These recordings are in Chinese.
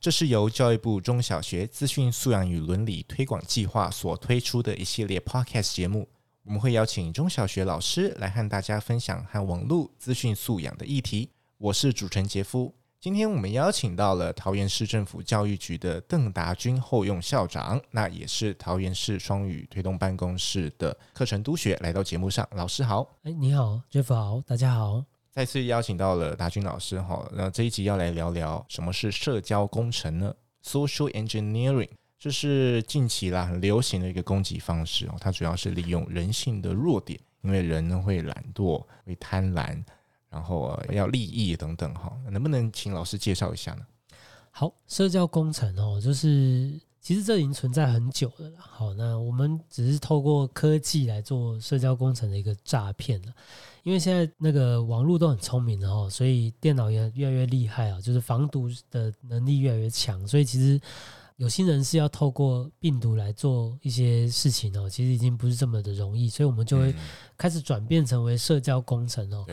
这是由教育部中小学资讯素养与伦理推广计划所推出的一系列 Podcast 节目。我们会邀请中小学老师来和大家分享和网络资讯素养的议题。我是主持人杰夫。今天我们邀请到了桃园市政府教育局的邓达钧候用校长，那也是桃园市双语推动办公室的课程督学，来到节目上。老师好，哎，你好，杰夫好，大家好。再次邀请到了达钧老师哈，那这一集要来聊聊什么是社交工程呢？Social Engineering，这是近期啦很流行的一个攻击方式哦，它主要是利用人性的弱点，因为人呢会懒惰、会贪婪，然后要利益等等哈，能不能请老师介绍一下呢？好，社交工程哦，就是。其实这已经存在很久了啦。好，那我们只是透过科技来做社交工程的一个诈骗了。因为现在那个网络都很聪明的哦，所以电脑也越来越厉害啊，就是防毒的能力越来越强。所以其实有心人是要透过病毒来做一些事情哦，其实已经不是这么的容易。所以我们就会开始转变成为社交工程哦。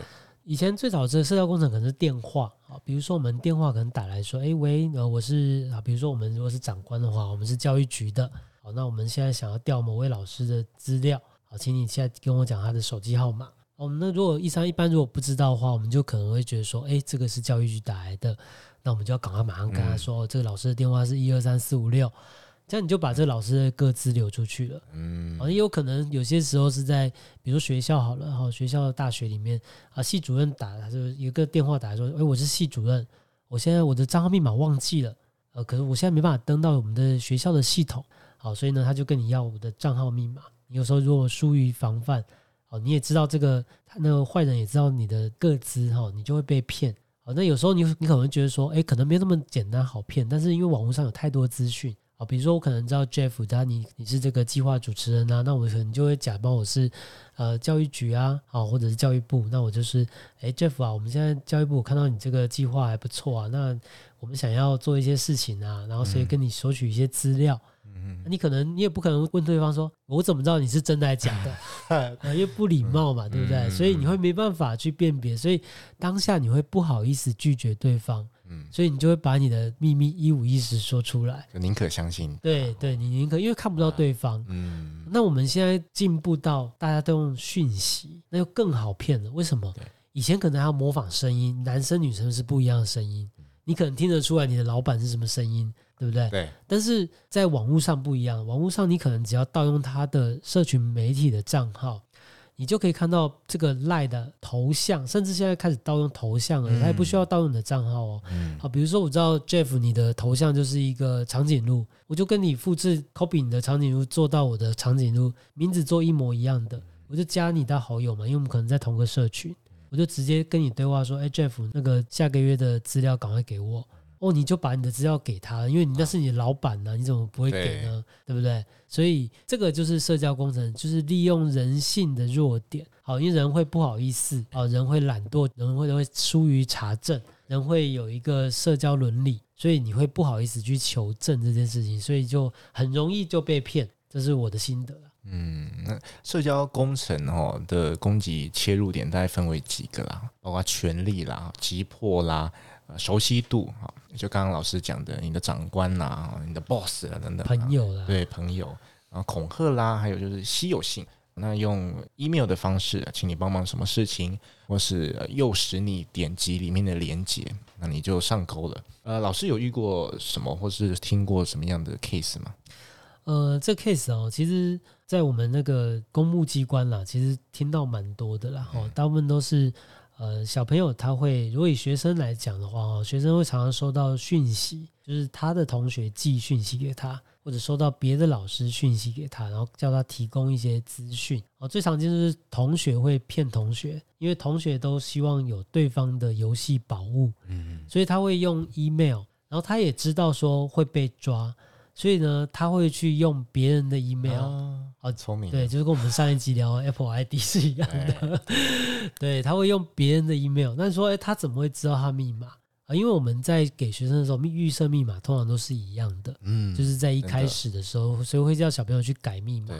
以前最早这个社交工程可能是电话啊，比如说我们电话可能打来说，哎喂，呃我是啊，比如说我们如果是长官的话，我们是教育局的，好，那我们现在想要调某位老师的资料，好，请你现在跟我讲他的手机号码。我们那如果一般一般如果不知道的话，我们就可能会觉得说，哎，这个是教育局打来的，那我们就要赶快马上跟他说，这个老师的电话是一二三四五六。这样你就把这老师的个资流出去了，嗯，也有可能有些时候是在，比如说学校好了，哈，学校的大学里面啊，系主任打，他就有个电话打来说，哎，我是系主任，我现在我的账号密码忘记了，呃，可是我现在没办法登到我们的学校的系统，好，所以呢，他就跟你要我的账号密码。你有时候如果疏于防范，好，你也知道这个那个坏人也知道你的个资，哈，你就会被骗。好，那有时候你你可能觉得说，哎，可能没那么简单好骗，但是因为网络上有太多资讯。啊，比如说我可能知道 Jeff，他你你是这个计划主持人啊，那我可能就会假装我是呃教育局啊，啊或者是教育部，那我就是诶 Jeff 啊，我们现在教育部我看到你这个计划还不错啊，那我们想要做一些事情啊，然后所以跟你索取一些资料。嗯嗯，你可能你也不可能问对方说，我怎么知道你是真的还是假的？因为不礼貌嘛，对不对？所以你会没办法去辨别，所以当下你会不好意思拒绝对方，嗯，所以你就会把你的秘密一五一十说出来，就宁可相信。对对，你宁可因为看不到对方，嗯。那我们现在进步到大家都用讯息，那就更好骗了。为什么？以前可能还要模仿声音，男生女生是不一样的声音，你可能听得出来你的老板是什么声音。对不对？对。但是在网络上不一样，网络上你可能只要盗用他的社群媒体的账号，你就可以看到这个赖的头像，甚至现在开始盗用头像了，他也不需要盗用你的账号哦。好，比如说我知道 Jeff 你的头像就是一个长颈鹿，我就跟你复制 copy 你的长颈鹿做到我的长颈鹿名字做一模一样的，我就加你的好友嘛，因为我们可能在同个社群，我就直接跟你对话说，哎，Jeff，那个下个月的资料赶快给我。哦，你就把你的资料给他，因为你那是你的老板呢、啊，你怎么不会给呢？对，对不对？所以这个就是社交工程，就是利用人性的弱点。好，因为人会不好意思啊，人会懒惰，人会会疏于查证，人会有一个社交伦理，所以你会不好意思去求证这件事情，所以就很容易就被骗。这是我的心得。嗯，那社交工程哦的攻击切入点大概分为几个啦，包括权力啦、急迫啦。呃，熟悉度哈，就刚刚老师讲的，你的长官呐，你的 boss 啊等等，朋友啦，对朋友，然后恐吓啦，还有就是稀有性，那用 email 的方式，请你帮忙什么事情，或是诱使你点击里面的链接，那你就上钩了。呃，老师有遇过什么，或是听过什么样的 case 吗？呃，这 case 哦，其实，在我们那个公务机关啦，其实听到蛮多的啦，哈、嗯，大部分都是。呃，小朋友他会，如果以学生来讲的话哦，学生会常常收到讯息，就是他的同学寄讯息给他，或者收到别的老师讯息给他，然后叫他提供一些资讯。哦，最常见就是同学会骗同学，因为同学都希望有对方的游戏宝物，嗯，所以他会用 email，然后他也知道说会被抓，所以呢，他会去用别人的 email，好聪明。对，就是跟我们上一集聊 Apple ID 是一样的。对，他会用别人的 email，那说，哎，他怎么会知道他密码啊？因为我们在给学生的时候，预设密码通常都是一样的，嗯，就是在一开始的时候，所以会叫小朋友去改密码。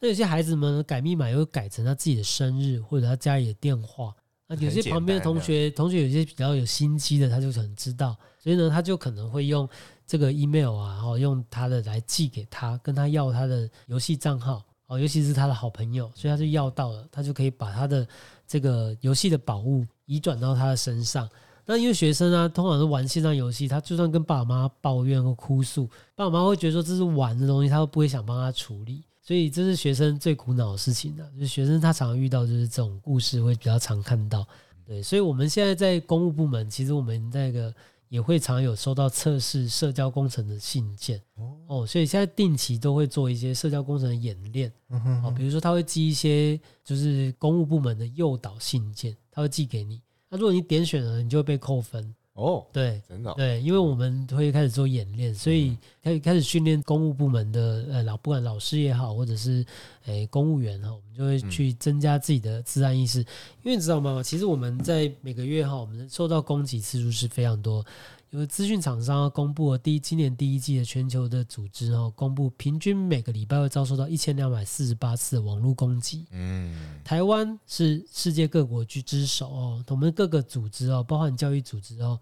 那有些孩子们改密码又改成他自己的生日或者他家里的电话。那有些旁边的同学，同学有些比较有心机的，他就可能知道，所以呢，他就可能会用这个 email 啊，然后用他的来寄给他，跟他要他的游戏账号哦，尤其是他的好朋友，所以他就要到了，他就可以把他的这个游戏的宝物移转到他的身上。那因为学生啊，通常是玩线上游戏，他就算跟爸妈抱怨或哭诉，爸妈会觉得说这是玩的东西，他都不会想帮他处理。所以这是学生最苦恼的事情就是学生他常常遇到就是这种故事会比较常看到，对，所以我们现在在公务部门，其实我们那个也会常有收到测试社交工程的信件哦，所以现在定期都会做一些社交工程的演练，哦，比如说他会寄一些就是公务部门的诱导信件，他会寄给你，那如果你点选了，你就会被扣分。哦，对，真的、哦，对，因为我们会开始做演练，所以开开始训练公务部门的呃老，不管老师也好，或者是诶公务员哈，我们就会去增加自己的治安意识。因为你知道吗？其实我们在每个月哈，我们受到攻击次数是非常多。因为资讯厂商公布了第一今年第一季的全球的组织哦，公布平均每个礼拜会遭受到一千两百四十八次的网络攻击。嗯，台湾是世界各国居之首哦，我们各个组织哦，包含教育组织哦，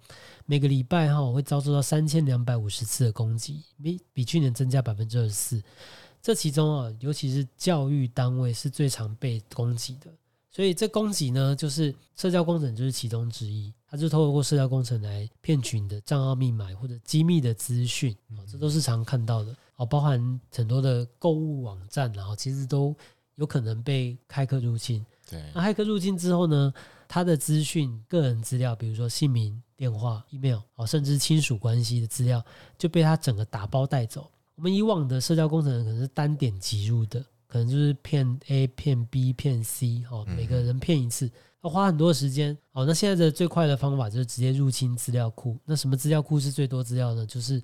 每个礼拜哈会遭受到三千两百五十次的攻击，比比去年增加百分之二十四。这其中啊，尤其是教育单位是最常被攻击的。所以这攻击呢，就是社交工程就是其中之一，它就透过社交工程来骗取你的账号密码或者机密的资讯，这都是常看到的哦，包含很多的购物网站，然后其实都有可能被骇客入侵。对，那骇客入侵之后呢，他的资讯、个人资料，比如说姓名、电话、email，哦，甚至亲属关系的资料，就被他整个打包带走。我们以往的社交工程可能是单点击入的。可能就是骗 A、骗 B、骗 C，哦，每个人骗一次，要花很多时间。好，那现在的最快的方法就是直接入侵资料库。那什么资料库是最多资料呢？就是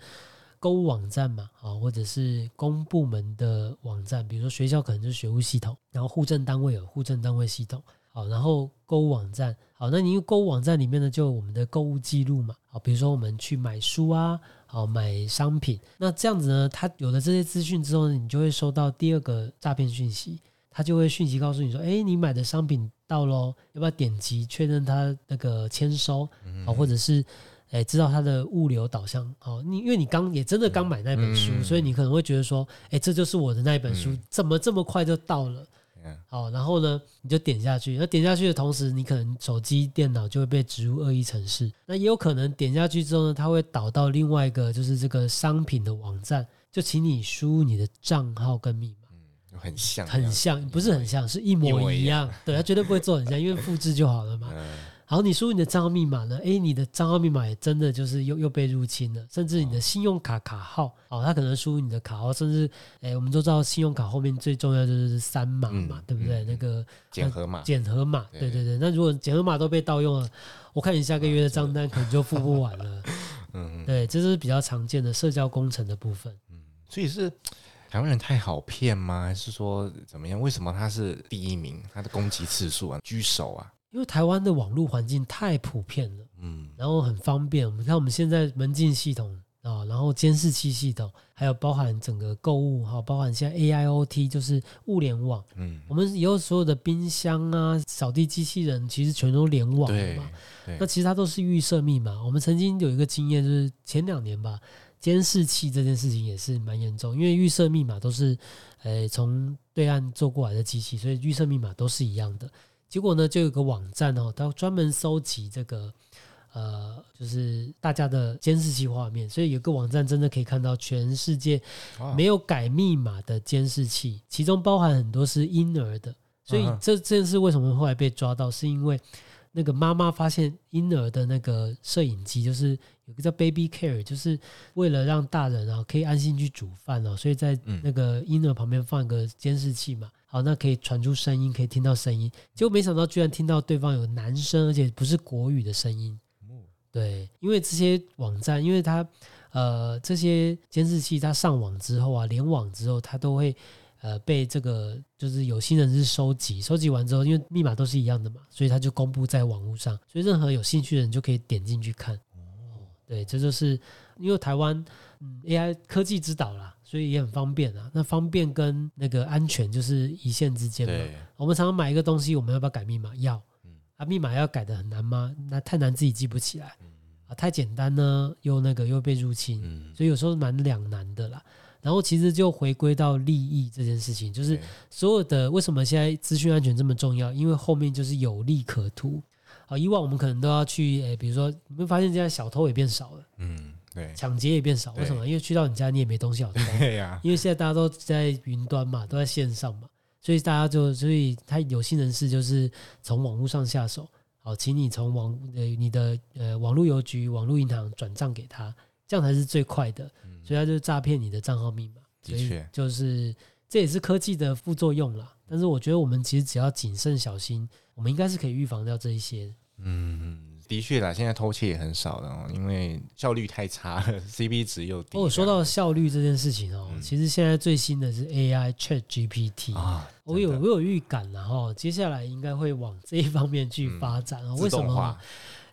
购物网站嘛，啊，或者是公部门的网站，比如说学校可能就是学务系统，然后户政单位有户政单位系统。好，然后购物网站，好，那你购物网站里面呢，就有我们的购物记录嘛，好，比如说我们去买书啊，好，买商品，那这样子呢，它有了这些资讯之后呢，你就会收到第二个诈骗讯息，它就会讯息告诉你说，哎，你买的商品到喽，要不要点击确认它那个签收，哦，或者是哎知道它的物流导向，哦，你因为你刚也真的刚买那本书，所以你可能会觉得说，哎，这就是我的那一本书，怎么这么快就到了？好，然后呢，你就点下去。那点下去的同时，你可能手机、电脑就会被植入恶意程式。那也有可能点下去之后呢，它会导到另外一个，就是这个商品的网站，就请你输入你的账号跟密码。嗯，很像，很像，不是很像，是一模一样。对，他绝对不会做很像，因为复制就好了嘛。嗯好，你输入你的账号密码呢？诶，你的账号密码也真的就是又又被入侵了，甚至你的信用卡卡号，哦，他可能输入你的卡号，甚至，诶，我们都知道信用卡后面最重要就是三码嘛，嗯、对不对？嗯、那个检核码，检核码，对对对。那如果检核码都被盗用了，我看你下个月的账单可能就付不完了。嗯，对，这是比较常见的社交工程的部分。嗯，所以是台湾人太好骗吗？还是说怎么样？为什么他是第一名？他的攻击次数啊，居首啊？因为台湾的网络环境太普遍了，嗯，然后很方便。我们看我们现在门禁系统啊，然后监视器系统，还有包含整个购物哈，包含现在 AIoT 就是物联网，嗯，我们以后所有的冰箱啊、扫地机器人其实全都联网了嘛。那其实它都是预设密码。我们曾经有一个经验，就是前两年吧，监视器这件事情也是蛮严重，因为预设密码都是呃从对岸做过来的机器，所以预设密码都是一样的。结果呢，就有个网站哦，它专门收集这个，呃，就是大家的监视器画面，所以有个网站真的可以看到全世界没有改密码的监视器，其中包含很多是婴儿的。所以这这件事为什么后来被抓到，是因为那个妈妈发现婴儿的那个摄影机，就是有个叫 Baby Care，就是为了让大人啊可以安心去煮饭哦，所以在那个婴儿旁边放一个监视器嘛。好，那可以传出声音，可以听到声音。结果没想到，居然听到对方有男生，而且不是国语的声音。对，因为这些网站，因为它呃这些监视器，它上网之后啊，联网之后，它都会呃被这个就是有心人士收集，收集完之后，因为密码都是一样的嘛，所以他就公布在网络上，所以任何有兴趣的人就可以点进去看。哦，对，这就是因为台湾嗯 AI 科技之岛啦。所以也很方便啊，那方便跟那个安全就是一线之间嘛。我们常常买一个东西，我们要不要改密码？要。啊，密码要改的很难吗？那太难，自己记不起来。啊，太简单呢，又那个又被入侵。所以有时候蛮两难的啦。然后其实就回归到利益这件事情，就是所有的为什么现在资讯安全这么重要？因为后面就是有利可图。啊，以往我们可能都要去，诶，比如说你会发现现在小偷也变少了。嗯。对，抢劫也变少，为什么？因为去到你家你也没东西好偷。对 呀，因为现在大家都在云端嘛，都在线上嘛，所以大家就所以他有心人士就是从网络上下手，好，请你从网呃你的呃网络邮局、网络银行转账给他，这样才是最快的。所以它就诈骗你的账号密码。的确，就是这也是科技的副作用啦。但是我觉得我们其实只要谨慎小心，我们应该是可以预防掉这一些。嗯。的确啦，现在偷窃也很少了，因为效率太差了，CP 值又低。哦，说到效率这件事情哦，嗯、其实现在最新的是 AI Chat GPT 啊，我有我有预感了哈，接下来应该会往这一方面去发展啊。嗯、为什么？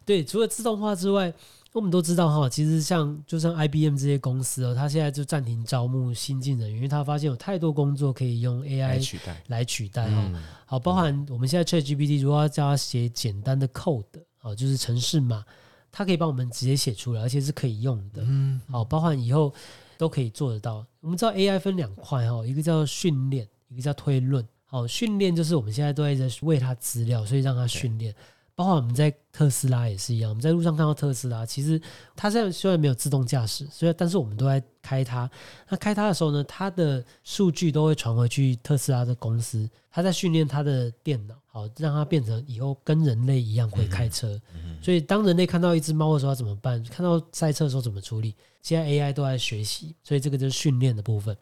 对，除了自动化之外，我们都知道哈，其实像就像 IBM 这些公司哦，它现在就暂停招募新进人员，因为它发现有太多工作可以用 AI 来取代来取代哈。嗯、好，包含我们现在 Chat GPT 如果要叫它写简单的 code。哦，就是程式码，它可以帮我们直接写出来，而且是可以用的。嗯，好，包含以后都可以做得到。我们知道 AI 分两块哈，一个叫训练，一个叫推论。好，训练就是我们现在都在在喂它资料，所以让它训练。包括我们在特斯拉也是一样，我们在路上看到特斯拉，其实它现在虽然没有自动驾驶，所以但是我们都在开它。那开它的时候呢，它的数据都会传回去特斯拉的公司，它在训练它的电脑，好让它变成以后跟人类一样会开车。所以当人类看到一只猫的时候要怎么办？看到赛车的时候怎么处理？现在 AI 都在学习，所以这个就是训练的部分。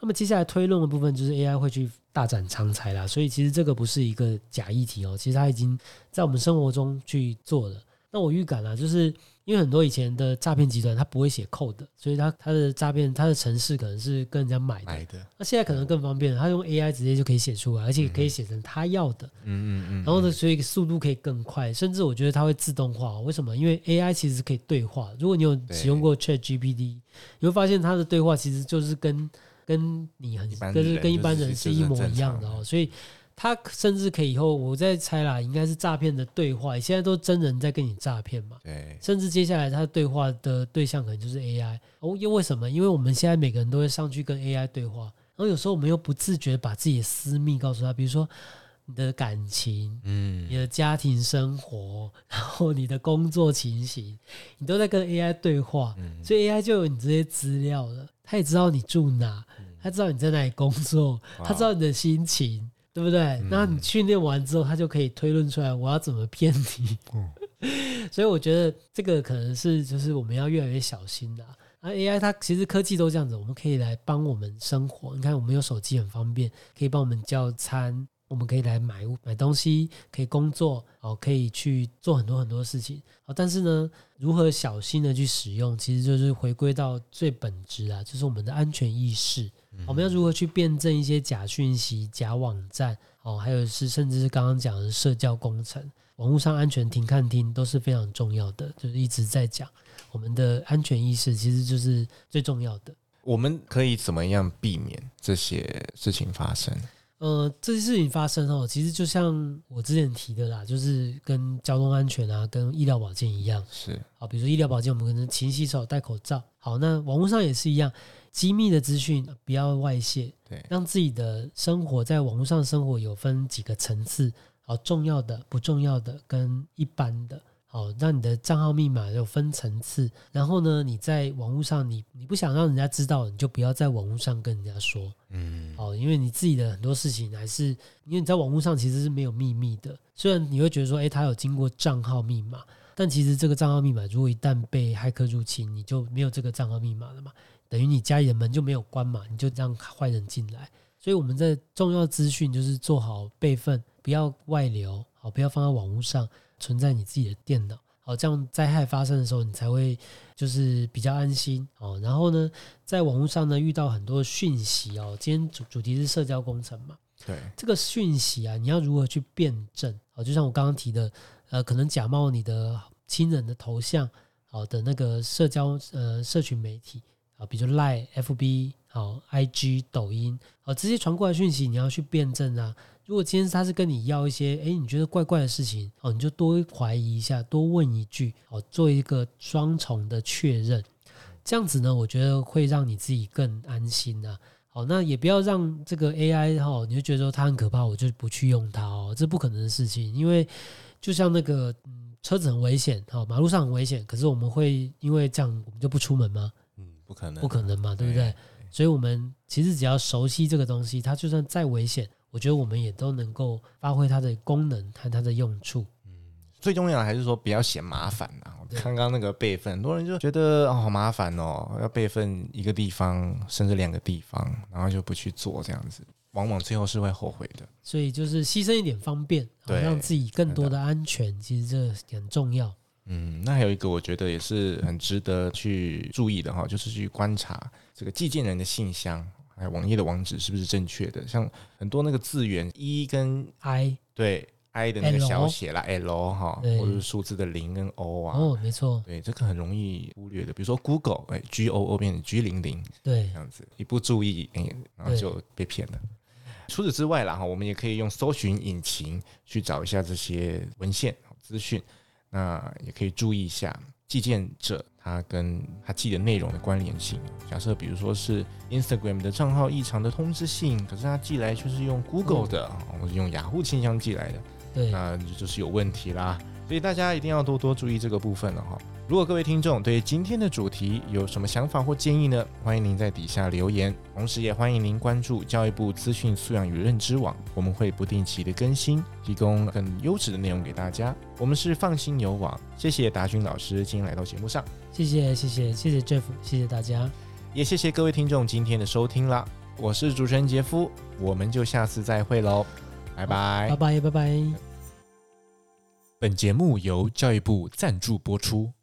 那么接下来推论的部分就是 AI 会去大展长才啦，所以其实这个不是一个假议题哦，其实它已经在我们生活中去做了。那我预感啊，就是因为很多以前的诈骗集团他不会写 code，所以他他的诈骗他的程式可能是跟人家买的。买的。那现在可能更方便了，他用 AI 直接就可以写出来，而且可以写成他要的。嗯嗯嗯。然后呢，所以速度可以更快，甚至我觉得它会自动化。为什么？因为 AI 其实可以对话。如果你有使用过 ChatGPT，你会发现它的对话其实就是跟跟你很跟跟一般人是一模一样的哦，所以他甚至可以以后我在猜啦，应该是诈骗的对话，现在都真人在跟你诈骗嘛，对，甚至接下来他对话的对象可能就是 AI 哦，因为为什么？因为我们现在每个人都会上去跟 AI 对话，然后有时候我们又不自觉把自己的私密告诉他，比如说你的感情，嗯，你的家庭生活，然后你的工作情形，你都在跟 AI 对话，所以 AI 就有你这些资料了。他也知道你住哪，他知道你在哪里工作，他知道你的心情，对不对？那、嗯、你训练完之后，他就可以推论出来我要怎么骗你。嗯、所以我觉得这个可能是就是我们要越来越小心的。而 AI 它其实科技都这样子，我们可以来帮我们生活。你看，我们有手机很方便，可以帮我们叫餐。我们可以来买买东西，可以工作，哦，可以去做很多很多事情，好，但是呢，如何小心的去使用，其实就是回归到最本质啊，就是我们的安全意识。我们要如何去辨证一些假讯息、假网站，哦，还有是甚至是刚刚讲的社交工程，网络上安全停看听都是非常重要的，就是一直在讲我们的安全意识，其实就是最重要的。我们可以怎么样避免这些事情发生？呃，这些事情发生哦，其实就像我之前提的啦，就是跟交通安全啊，跟医疗保健一样。是，好，比如说医疗保健，我们可能勤洗手、戴口罩。好，那网络上也是一样，机密的资讯不要外泄，对，让自己的生活在网络上生活有分几个层次，好，重要的、不重要的跟一般的。好，让你的账号密码有分层次，然后呢，你在网络上你，你你不想让人家知道，你就不要在网络上跟人家说，嗯，好，因为你自己的很多事情还是，因为你在网络上其实是没有秘密的，虽然你会觉得说，诶，他有经过账号密码，但其实这个账号密码如果一旦被骇客入侵，你就没有这个账号密码了嘛，等于你家里的门就没有关嘛，你就让坏人进来，所以我们在重要资讯就是做好备份，不要外流，好，不要放在网络上。存在你自己的电脑，好，这样灾害发生的时候，你才会就是比较安心哦。然后呢，在网络上呢遇到很多讯息哦，今天主主题是社交工程嘛，对这个讯息啊，你要如何去辨证？哦，就像我刚刚提的，呃，可能假冒你的亲人的头像，好的那个社交呃社群媒体啊，比如 Line、FB、好 IG、抖音，好这些传过来讯息，你要去辨证啊。如果今天他是跟你要一些，哎，你觉得怪怪的事情，哦，你就多怀疑一下，多问一句，哦，做一个双重的确认，这样子呢，我觉得会让你自己更安心呐。好，那也不要让这个 AI 哈，你就觉得说它很可怕，我就不去用它哦，这不可能的事情，因为就像那个，嗯，车子很危险，好，马路上很危险，可是我们会因为这样我们就不出门吗？嗯，不可能，不可能嘛，对不对？所以，我们其实只要熟悉这个东西，它就算再危险。我觉得我们也都能够发挥它的功能和它的用处。嗯，最重要的还是说不要嫌麻烦啊。刚刚那个备份，很多人就觉得哦好麻烦哦，要备份一个地方甚至两个地方，然后就不去做这样子，往往最后是会后悔的。所以就是牺牲一点方便，对，让自己更多的安全，其实这很重要。嗯，那还有一个我觉得也是很值得去注意的哈，就是去观察这个寄件人的信箱。哎，网页的网址是不是正确的？像很多那个字源一跟 i，对 i 的那个小写啦，l 哈，或者是数字的零跟 o 啊，哦，没错，对，这个很容易忽略的。比如说 Google，哎，g o o 变成 g 零零，对，这样子一不注意，哎，然后就被骗了。除此之外啦，哈，我们也可以用搜寻引擎去找一下这些文献资讯，那也可以注意一下。寄件者他跟他寄的内容的关联性，假设比如说是 Instagram 的账号异常的通知信，可是他寄来却是用 Google 的，或者用雅虎信箱寄来的，对，那就是有问题啦。所以大家一定要多多注意这个部分了哈。如果各位听众对今天的主题有什么想法或建议呢？欢迎您在底下留言，同时也欢迎您关注教育部资讯素养与认知网，我们会不定期的更新，提供更优质的内容给大家。我们是放心有网，谢谢达军老师今天来到节目上，谢谢谢谢谢谢 Jeff，谢谢大家，也谢谢各位听众今天的收听啦。我是主持人杰夫，我们就下次再会喽，拜拜，拜拜拜拜。本节目由教育部赞助播出。